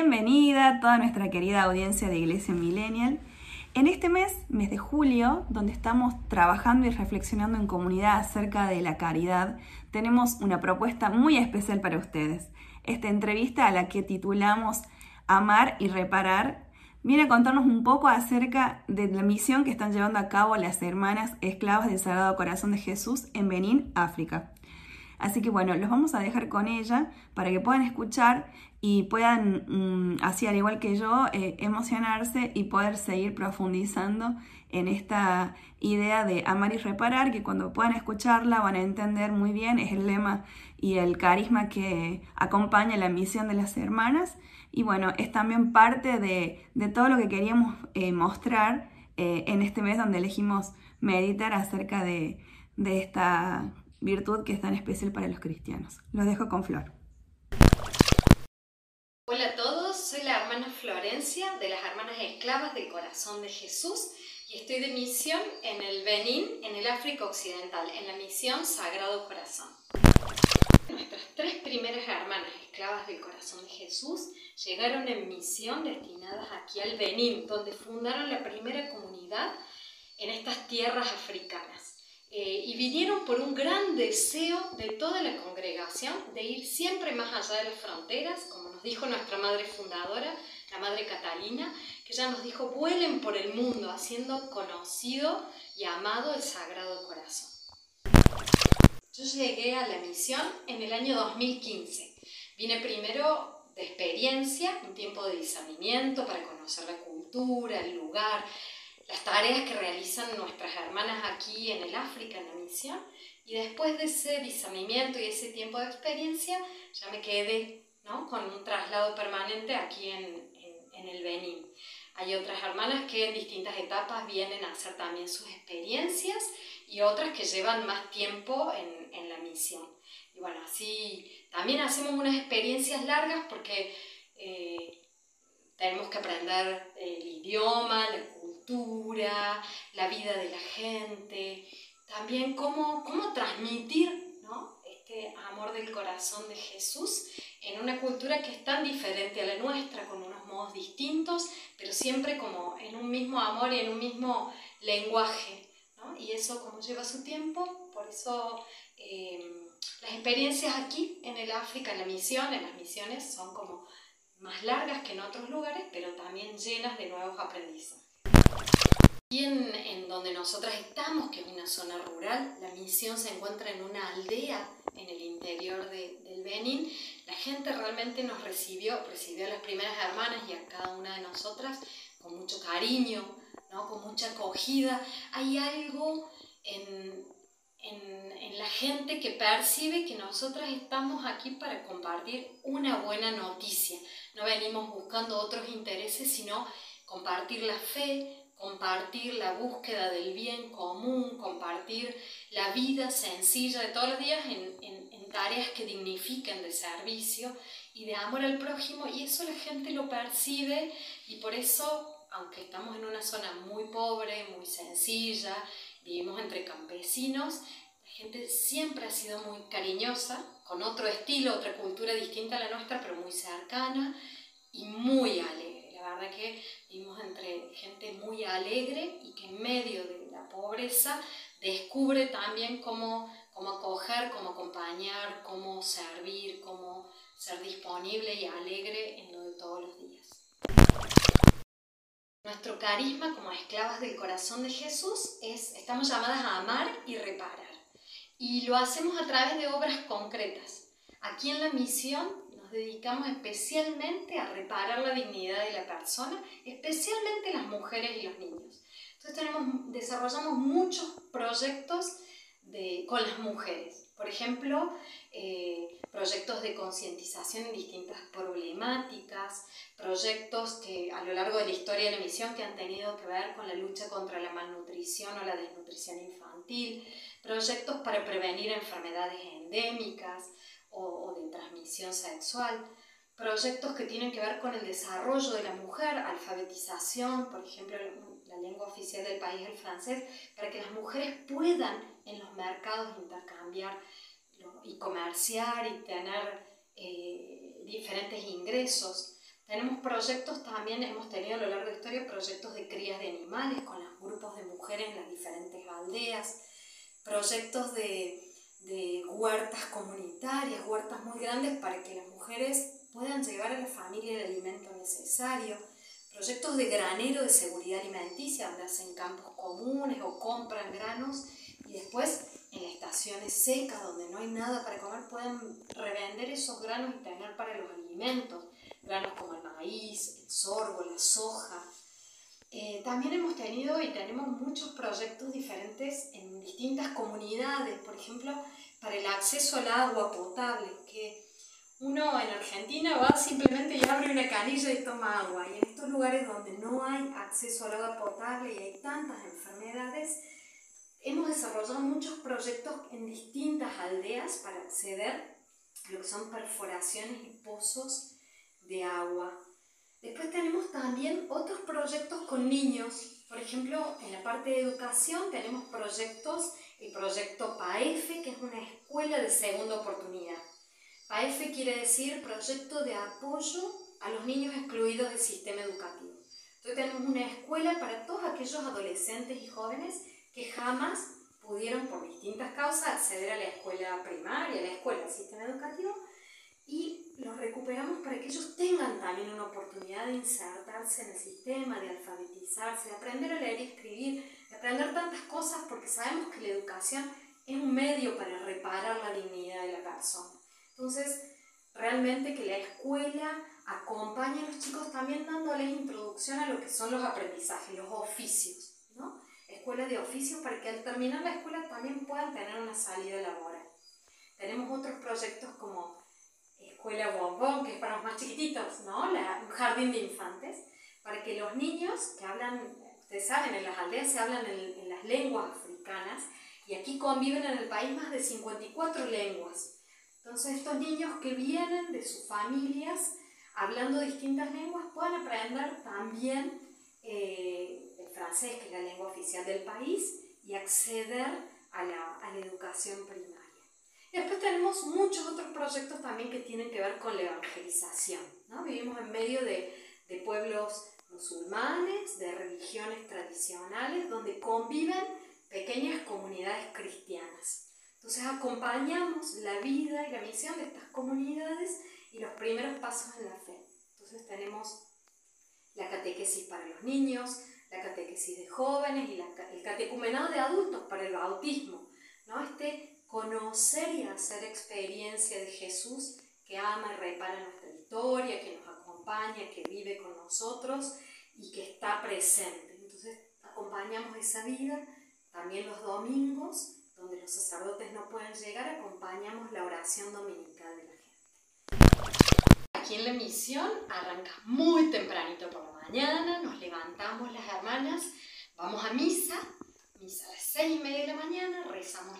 bienvenida a toda nuestra querida audiencia de Iglesia Millennial. En este mes, mes de julio, donde estamos trabajando y reflexionando en comunidad acerca de la caridad, tenemos una propuesta muy especial para ustedes. Esta entrevista a la que titulamos Amar y Reparar viene a contarnos un poco acerca de la misión que están llevando a cabo las hermanas esclavas del Sagrado Corazón de Jesús en Benín, África. Así que bueno, los vamos a dejar con ella para que puedan escuchar y puedan, mm, así al igual que yo, eh, emocionarse y poder seguir profundizando en esta idea de amar y reparar, que cuando puedan escucharla van a entender muy bien, es el lema y el carisma que acompaña la misión de las hermanas. Y bueno, es también parte de, todo lo que queríamos eh, mostrar eh, en este mes donde elegimos meditar acerca de, de esta virtud que es tan especial para los cristianos. Los dejo con Flor. Hola a todos, soy la hermana Florencia de las Hermanas Esclavas del Corazón de Jesús y estoy de misión en el Benín, en el África Occidental, en la misión Sagrado Corazón. Nuestras tres primeras hermanas esclavas del Corazón de Jesús llegaron en misión destinadas aquí al Benín, donde fundaron la primera comunidad en estas tierras africanas. Eh, y vinieron por un gran deseo de toda la congregación de ir siempre más allá de las fronteras, como nos dijo nuestra madre fundadora, la madre Catalina, que ya nos dijo, vuelen por el mundo haciendo conocido y amado el Sagrado Corazón. Yo llegué a la misión en el año 2015. Vine primero de experiencia, un tiempo de discernimiento para conocer la cultura, el lugar, las tareas que realizan nuestras hermanas aquí en el África, en la misión, y después de ese discernimiento y ese tiempo de experiencia, ya me quedé ¿no? con un traslado permanente aquí en, en, el Benín. Hay otras hermanas que en distintas etapas vienen a hacer también sus experiencias y otras que llevan más tiempo en, en la misión. Y bueno, así también hacemos unas experiencias largas porque eh, tenemos que aprender el idioma, la la vida de la gente, también cómo, cómo transmitir ¿no? este amor del corazón de Jesús en una cultura que es tan diferente a la nuestra, con unos modos distintos, pero siempre como en un mismo amor y en un mismo lenguaje. ¿no? Y eso como lleva su tiempo, por eso eh, las experiencias aquí en el África, en la misión, en las misiones, son como más largas que en otros lugares, pero también llenas de nuevos aprendizajes. Y en, donde nosotras estamos, que es una zona rural, la misión se encuentra en una aldea en el interior del Benin. La gente realmente nos recibió, recibió a las primeras hermanas y a cada una de nosotras con mucho cariño, ¿no? con mucha acogida. Hay algo en, en, en, la gente que percibe que nosotras estamos aquí para compartir una buena noticia. No venimos buscando otros intereses, sino compartir la fe, compartir la búsqueda del bien común, compartir la vida sencilla de todos los días en, en, tareas que dignifiquen de servicio y de amor al prójimo y eso la gente lo percibe y por eso, aunque estamos en una zona muy pobre, muy sencilla, vivimos entre campesinos, la gente siempre ha sido muy cariñosa, con otro estilo, otra cultura distinta a la nuestra, pero muy cercana y muy alegre la verdad que vivimos entre gente muy alegre y que en medio de la pobreza descubre también cómo, cómo acoger, cómo acompañar, cómo servir, cómo ser disponible y alegre en lo de todos los días. Nuestro carisma como esclavas del corazón de Jesús es, estamos llamadas a amar y reparar. Y lo hacemos a través de obras concretas. Aquí en la misión dedicamos especialmente a reparar la dignidad de la persona, especialmente las mujeres y los niños. Entonces tenemos, desarrollamos muchos proyectos de, con las mujeres. Por ejemplo, eh, proyectos de concientización en distintas problemáticas, proyectos que a lo largo de la historia de la misión que han tenido que ver con la lucha contra la malnutrición o la desnutrición infantil, proyectos para prevenir enfermedades endémicas, o, de transmisión sexual, proyectos que tienen que ver con el desarrollo de la mujer, alfabetización, por ejemplo, la lengua oficial del país, el francés, para que las mujeres puedan en los mercados intercambiar y comerciar y tener eh, diferentes ingresos. Tenemos proyectos también, hemos tenido a lo largo de la historia proyectos de crías de animales con los grupos de mujeres en las diferentes aldeas, proyectos de, de huertas comunitarias, huertas muy grandes para que las mujeres puedan llevar a la familia el alimento necesario, proyectos de granero de seguridad alimenticia, donde hacen campos comunes o compran granos y después en estaciones secas donde no hay nada para comer pueden revender esos granos y tener para los alimentos, granos como el maíz, el sorgo, la soja. Eh, también hemos tenido y tenemos muchos proyectos diferentes en distintas comunidades, por ejemplo, para el acceso al agua potable, que uno en Argentina va simplemente y abre una canilla y toma agua, y en estos lugares donde no hay acceso al agua potable y hay tantas enfermedades, hemos desarrollado muchos proyectos en distintas aldeas para acceder a lo que son perforaciones y pozos de agua. Después tenemos también otros proyectos con niños. Por ejemplo, en la parte de educación tenemos proyectos, el proyecto PAEF, que es una escuela de segunda oportunidad. PAEF quiere decir Proyecto de Apoyo a los Niños Excluidos del Sistema Educativo. Entonces tenemos una escuela para todos aquellos adolescentes y jóvenes que jamás pudieron por distintas causas acceder a la escuela primaria, a la escuela, al sistema educativo, y los recuperamos para que ellos tengan también una oportunidad de insertarse en el sistema, de alfabetizarse, de aprender a leer y escribir, de aprender tantas cosas, porque sabemos que la educación es un medio para reparar la dignidad de la persona. Entonces, realmente que la escuela acompañe a los chicos también dándoles introducción a lo que son los aprendizajes, los oficios, ¿no? escuela de oficios para que al terminar la escuela también puedan tener una salida laboral. Tenemos otros proyectos como Escuela Bombón, que es para los más chiquititos, ¿no? un jardín de infantes, para que los niños que hablan, ustedes saben, en las aldeas se hablan en, en las lenguas africanas y aquí conviven en el país más de 54 lenguas. Entonces estos niños que vienen de sus familias hablando distintas lenguas puedan aprender también eh, francés, que es la lengua oficial del país, y acceder a la, a la educación primaria. Después tenemos muchos otros proyectos también que tienen que ver con la evangelización. ¿no? Vivimos en medio de, de pueblos musulmanes, de religiones tradicionales, donde conviven pequeñas comunidades cristianas. Entonces acompañamos la vida y la misión de estas comunidades y los primeros pasos en la fe. Entonces tenemos la catequesis para los niños, la catequesis de jóvenes y el catecumenado de adultos para el bautismo, ¿no? Este conocer y hacer experiencia de Jesús que ama y repara nuestra historia, que nos acompaña, que vive con nosotros y que está presente. Entonces acompañamos esa vida, también los domingos, donde los sacerdotes no pueden llegar, acompañamos la oración dominical de la gente. Aquí en la misión arranca muy tempranito por la mañana, nos levantamos las hermanas, vamos a misa, misa a las seis y media de la mañana,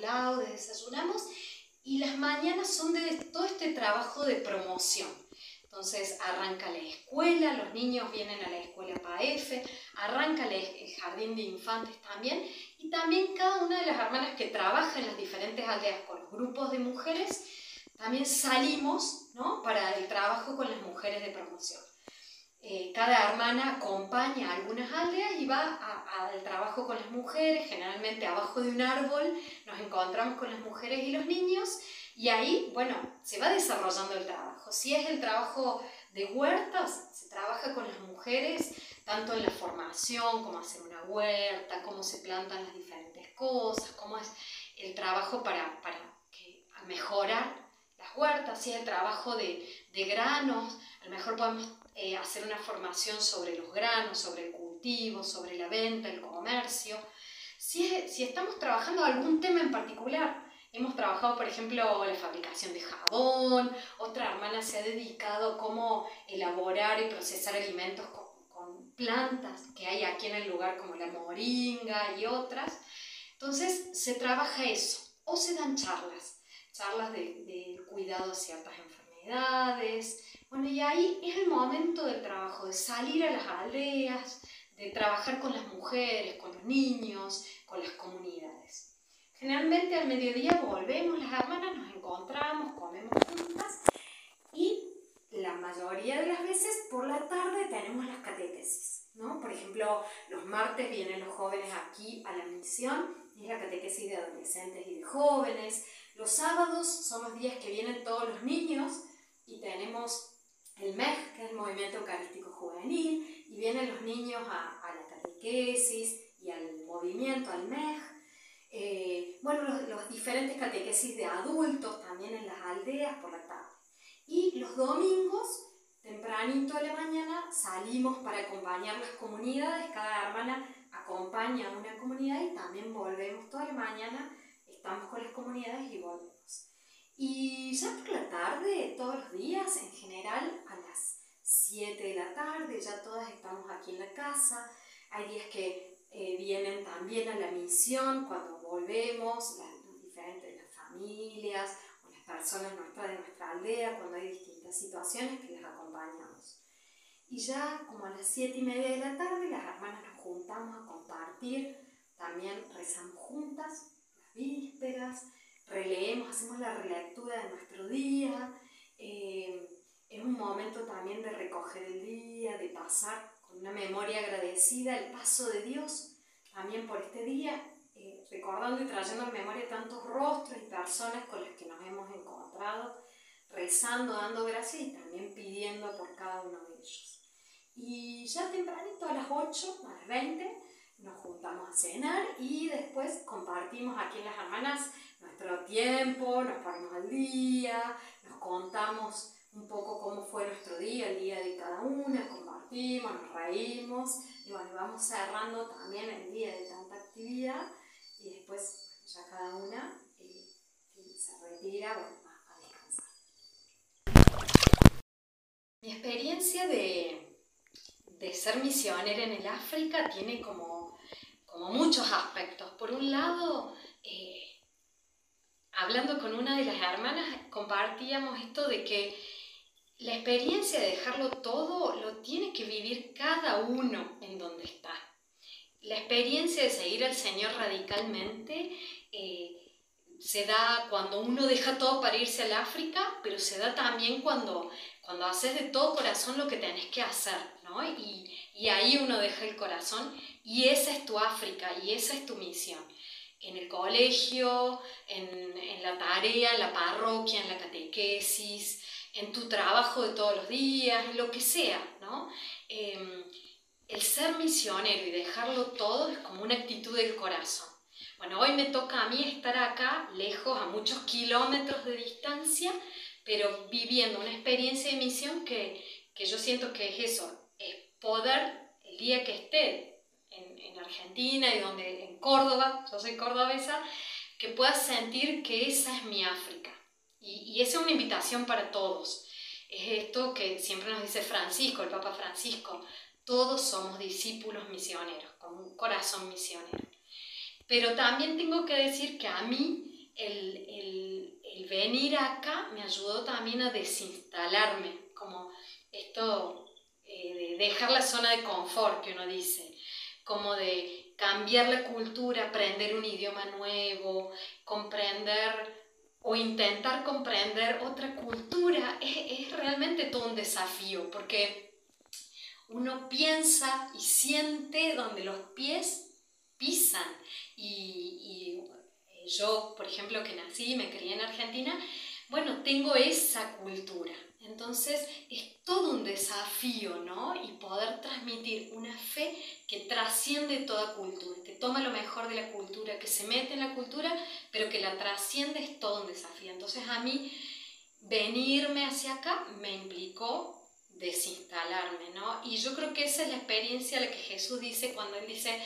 laudes, desayunamos y las mañanas son de todo este trabajo de promoción. Entonces arranca la escuela, los niños vienen a la escuela PAEF, arranca el jardín de infantes también y también cada una de las hermanas que trabaja en las diferentes aldeas con los grupos de mujeres, también salimos ¿no? para el trabajo con las mujeres de promoción. Eh, cada hermana acompaña a algunas aldeas y va al trabajo con las mujeres, generalmente abajo de un árbol, nos encontramos con las mujeres y los niños. Y ahí, bueno, se va desarrollando el trabajo. Si es el trabajo de huertas, se trabaja con las mujeres, tanto en la formación, cómo hacer una huerta, cómo se plantan las diferentes cosas, cómo es el trabajo para, para mejorar las huertas, si es el trabajo de, de granos, a lo mejor podemos eh, hacer una formación sobre los granos, sobre el cultivo, sobre la venta, el comercio. Si, estamos trabajando algún tema en particular, hemos trabajado, por ejemplo, la fabricación de jabón, otra hermana se ha dedicado a cómo elaborar y procesar alimentos con, plantas que hay aquí en el lugar, como la moringa y otras. Entonces, se trabaja eso, o se dan charlas, charlas de cuidado de ciertas enfermedades, bueno, y ahí es el momento del trabajo, de salir a las aldeas, de trabajar con las mujeres, con los niños, con las comunidades. Generalmente al mediodía volvemos las hermanas, nos encontramos, comemos juntas y la mayoría de las veces por la tarde tenemos las catequesis, ¿no? Por ejemplo, los martes vienen los jóvenes aquí a la misión, es la catequesis de adolescentes y de jóvenes. Los sábados son los días que vienen todos los niños y tenemos el MEG, que es el Movimiento Eucarístico Juvenil, y vienen los niños a, la catequesis y al movimiento, al MEG. Eh, bueno, los, los diferentes catequesis de adultos también en las aldeas por la tarde. Y los domingos, tempranito a la mañana, salimos para acompañar las comunidades. Cada hermana acompaña a una comunidad y también volvemos toda la mañana. Estamos con las comunidades y volvemos. Y ya por la tarde, todos los días, en general, a las 7 de la tarde, ya todas estamos aquí en la casa. Hay días que eh, vienen también a la misión cuando volvemos, las, diferentes las familias personas nuestras de nuestra aldea, cuando hay distintas situaciones que les acompañamos. Y ya como a las siete y media de la tarde las hermanas nos juntamos a compartir, también rezamos juntas las vísperas, releemos, hacemos la relectura de nuestro día, eh, es un momento también de recoger el día, de pasar con una memoria agradecida el paso de Dios también por este día recordando y trayendo en memoria tantos rostros y personas con las que nos hemos encontrado, rezando, dando gracias y también pidiendo por cada uno de ellos. Y ya tempranito a las 8, a las 20, nos juntamos a cenar y después compartimos aquí en las hermanas nuestro tiempo, nos ponemos al día, nos contamos un poco cómo fue nuestro día, el día de cada una, compartimos, nos reímos y bueno, vamos cerrando también el día de tanta actividad y después ya cada una eh, se retira a, descansar. Mi experiencia de, de, ser misionera en el África tiene como, como muchos aspectos. Por un lado, eh, hablando con una de las hermanas, compartíamos esto de que la experiencia de dejarlo todo lo tiene que vivir cada uno en donde está la experiencia de seguir al Señor radicalmente eh, se da cuando uno deja todo para irse al África, pero se da también cuando, cuando haces de todo corazón lo que tenés que hacer, ¿no? Y, y ahí uno deja el corazón y esa es tu África y esa es tu misión. En el colegio, en, en la tarea, en la parroquia, en la catequesis, en tu trabajo de todos los días, en lo que sea, ¿no? Em, el ser misionero y dejarlo todo es como una actitud del corazón. Bueno, hoy me toca a mí estar acá, lejos, a muchos kilómetros de distancia, pero viviendo una experiencia de misión que, yo siento que es eso, es poder, el día que esté en, Argentina y donde, en Córdoba, yo soy cordobesa, que pueda sentir que esa es mi África. Y, y esa es una invitación para todos. Es esto que siempre nos dice Francisco, el Papa Francisco, todos somos discípulos misioneros, con un corazón misionero. Pero también tengo que decir que a mí el, venir acá me ayudó también a desinstalarme, como esto eh, de dejar la zona de confort que uno dice, como de cambiar la cultura, aprender un idioma nuevo, comprender o intentar comprender otra cultura, es, es realmente todo un desafío, porque uno piensa y siente donde los pies pisan. Y, eh, yo, por ejemplo, que nací y me crié en Argentina, bueno, tengo esa cultura. Entonces es todo un desafío, ¿no? Y poder transmitir una fe que trasciende toda cultura, que toma lo mejor de la cultura, que se mete en la cultura, pero que la trasciende es todo un desafío. Entonces a mí venirme hacia acá me implicó desinstalarme, ¿no? Y yo creo que esa es la experiencia la que Jesús dice cuando Él dice,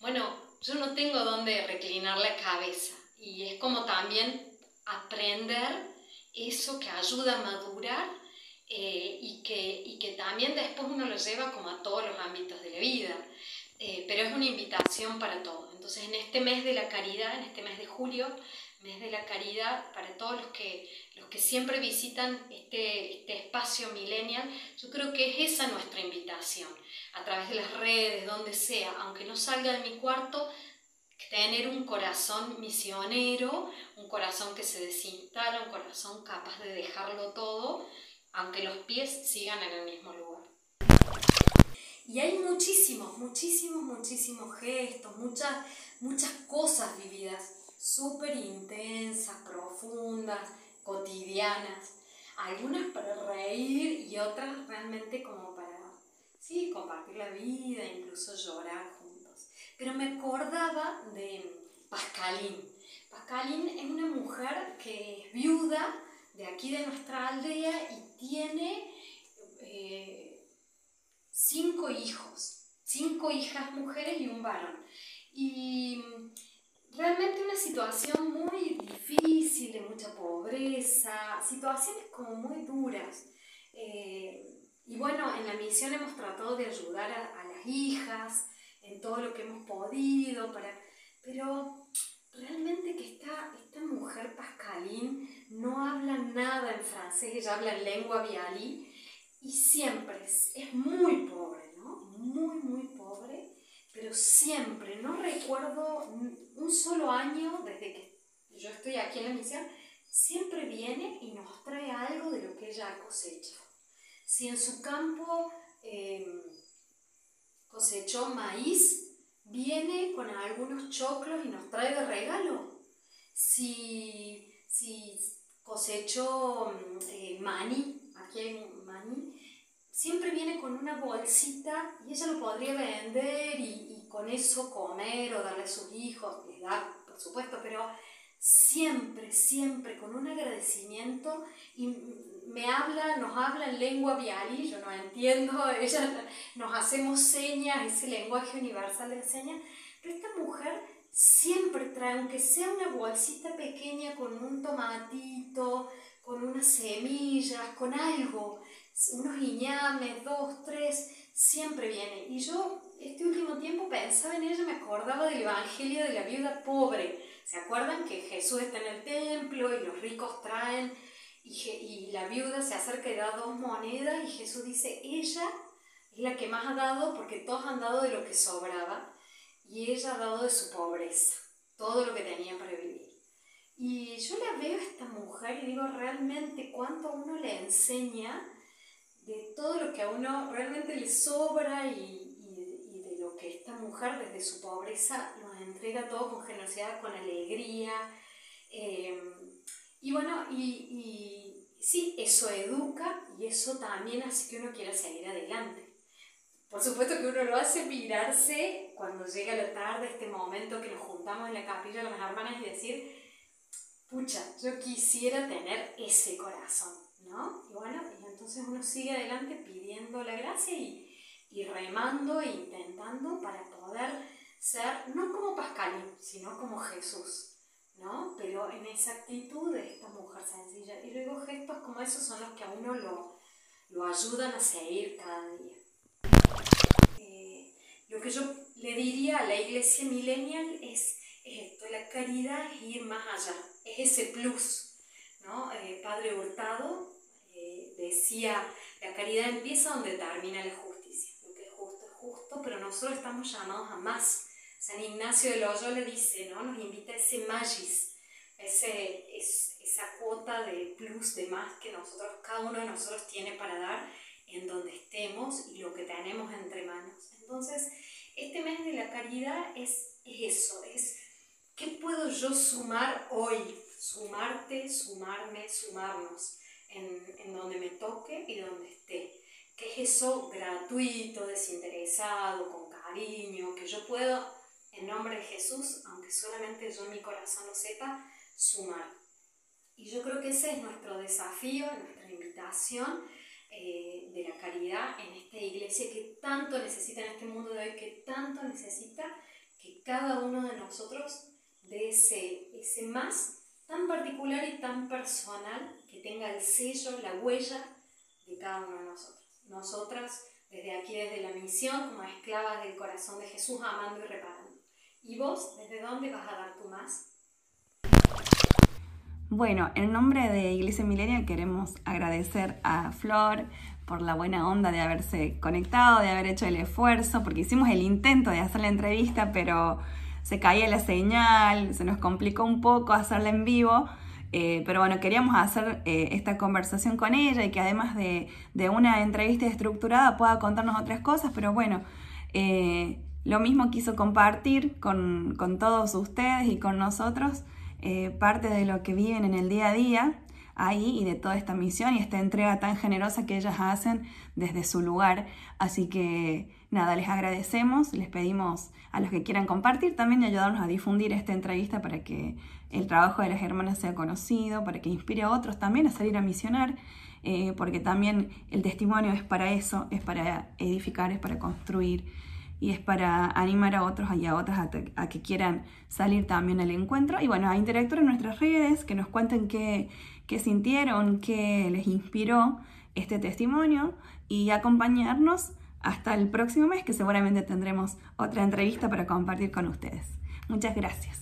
bueno, yo no tengo dónde reclinar la cabeza. Y es como también aprender eso que ayuda a madurar eh, y, que, y que también después uno lo lleva como a todos los ámbitos de la vida. Eh, pero es una invitación para todo. Entonces, en este mes de la caridad, en este mes de julio, mes de la caridad, para todos los que los que siempre visitan este, este espacio millennial, yo creo que es esa nuestra invitación, a través de las redes, donde sea, aunque no salga de mi cuarto, tener un corazón misionero, un corazón que se desinstala, un corazón capaz de dejarlo todo aunque los pies sigan en el mismo lugar. Y hay muchísimos, muchísimos, muchísimos gestos, muchas, muchas cosas vividas, súper intensas, profundas, cotidianas. Algunas para reír y otras realmente como para, sí, compartir la vida, incluso llorar juntos. Pero me acordaba de Pascaline. Pascaline es una mujer que es viuda de aquí de nuestra aldea y tiene eh, cinco hijos, cinco hijas mujeres y un varón. Y realmente una situación muy difícil, de mucha pobreza, situaciones como muy duras. Eh, y bueno, en la misión hemos tratado de ayudar a, las hijas en todo lo que hemos podido, para, pero realmente que esta, esta mujer Pascaline no habla nada en francés, ella habla en lengua vialí y siempre es, muy pobre, ¿no? Muy, muy pobre, pero siempre, no recuerdo un solo año desde que yo estoy aquí en la misión, siempre viene y nos trae algo de lo que ella ha cosechado. Si en su campo em, cosechó maíz, viene con algunos choclos y nos trae de regalo. Si, si cosechó mm, eh, maní, aquí hay maní, siempre viene con una bolsita y ella lo podría vender y, con eso comer o darle a sus hijos, les da, por supuesto, pero siempre, siempre con un agradecimiento y me habla, nos habla en lengua viali, yo no entiendo, ella nos hacemos señas, ese lenguaje universal de señas, pero esta mujer siempre trae, aunque sea una bolsita pequeña con un tomatito, con unas semillas, con algo, unos iñames, dos, tres, siempre viene. Y yo este último tiempo pensaba en ella, me acordaba del Evangelio de la viuda pobre. ¿Se acuerdan que Jesús está en el templo y los ricos traen y, la viuda se acerca y da dos monedas y Jesús dice, ella es la que más ha dado porque todos han dado de lo que sobraba y ella ha dado de su pobreza, todo lo que tenía para vivir. Y yo la veo a esta mujer y digo realmente cuánto a uno le enseña de todo lo que a uno realmente le sobra y, y, de lo que esta mujer desde su pobreza nos entrega todo con generosidad, con alegría. Eh, y bueno, y, y sí, eso educa y eso también hace que uno quiera seguir adelante. Por supuesto que uno lo hace mirarse cuando llega la tarde, este momento que nos juntamos en la capilla con las hermanas y decir, pucha, yo quisiera tener ese corazón, ¿no? Y bueno, y entonces uno sigue adelante pidiendo la gracia y, y remando e intentando para poder ser, no como Pascal, sino como Jesús, ¿no? Pero en esa actitud de esta mujer sencilla. Y luego gestos como esos son los que a uno lo, lo ayudan a seguir cada día. Lo que yo le diría a la iglesia millennial es, esto, la caridad es ir más allá, es ese plus. ¿no? Eh, Padre Hurtado eh, decía, la caridad empieza donde termina la justicia. Lo que es justo es justo, pero nosotros estamos llamados a más. San Ignacio de Loyola dice, ¿no? nos invita a ese magis, ese, esa cuota de plus, de más que nosotros, cada uno de nosotros tiene para dar en donde estemos y lo que tenemos entre manos. Entonces, este mes de la caridad es eso, es qué puedo yo sumar hoy, sumarte, sumarme, sumarnos en, en donde me toque y donde esté. ¿Qué es eso gratuito, desinteresado, con cariño, que yo puedo, en nombre de Jesús, aunque solamente yo en mi corazón lo sepa, sumar? Y yo creo que ese es nuestro desafío, nuestra invitación eh, de la caridad en esta iglesia que tanto necesita en este mundo de hoy, que tanto necesita que cada uno de nosotros de ese, ese más tan particular y tan personal que tenga el sello, la huella de cada uno de nosotros. Nosotras, desde aquí, desde la misión, como esclavas del corazón de Jesús, amando y reparando. ¿Y vos, desde dónde vas a dar tu más? Bueno, en nombre de Iglesia Millennial queremos agradecer a Flor por la buena onda de haberse conectado, de haber hecho el esfuerzo, porque hicimos el intento de hacer la entrevista, pero se caía la señal, se nos complicó un poco hacerla en vivo. Eh, pero bueno, queríamos hacer eh, esta conversación con ella y que además de, una entrevista estructurada pueda contarnos otras cosas, pero bueno, eh, lo mismo quiso compartir con, todos ustedes y con nosotros parte de lo que viven en el día a día ahí y de toda esta misión y esta entrega tan generosa que ellas hacen desde su lugar. Así que nada, les agradecemos, les pedimos a los que quieran compartir también y ayudarnos a difundir esta entrevista para que el trabajo de las hermanas sea conocido, para que inspire a otros también a salir a misionar, eh, porque también el testimonio es para eso, es para edificar, es para construir y es para animar a otros y a otras a, que quieran salir también al encuentro. Y bueno, a interactuar en nuestras redes, que nos cuenten qué, qué sintieron, qué les inspiró este testimonio y acompañarnos hasta el próximo mes que seguramente tendremos otra entrevista para compartir con ustedes. Muchas gracias.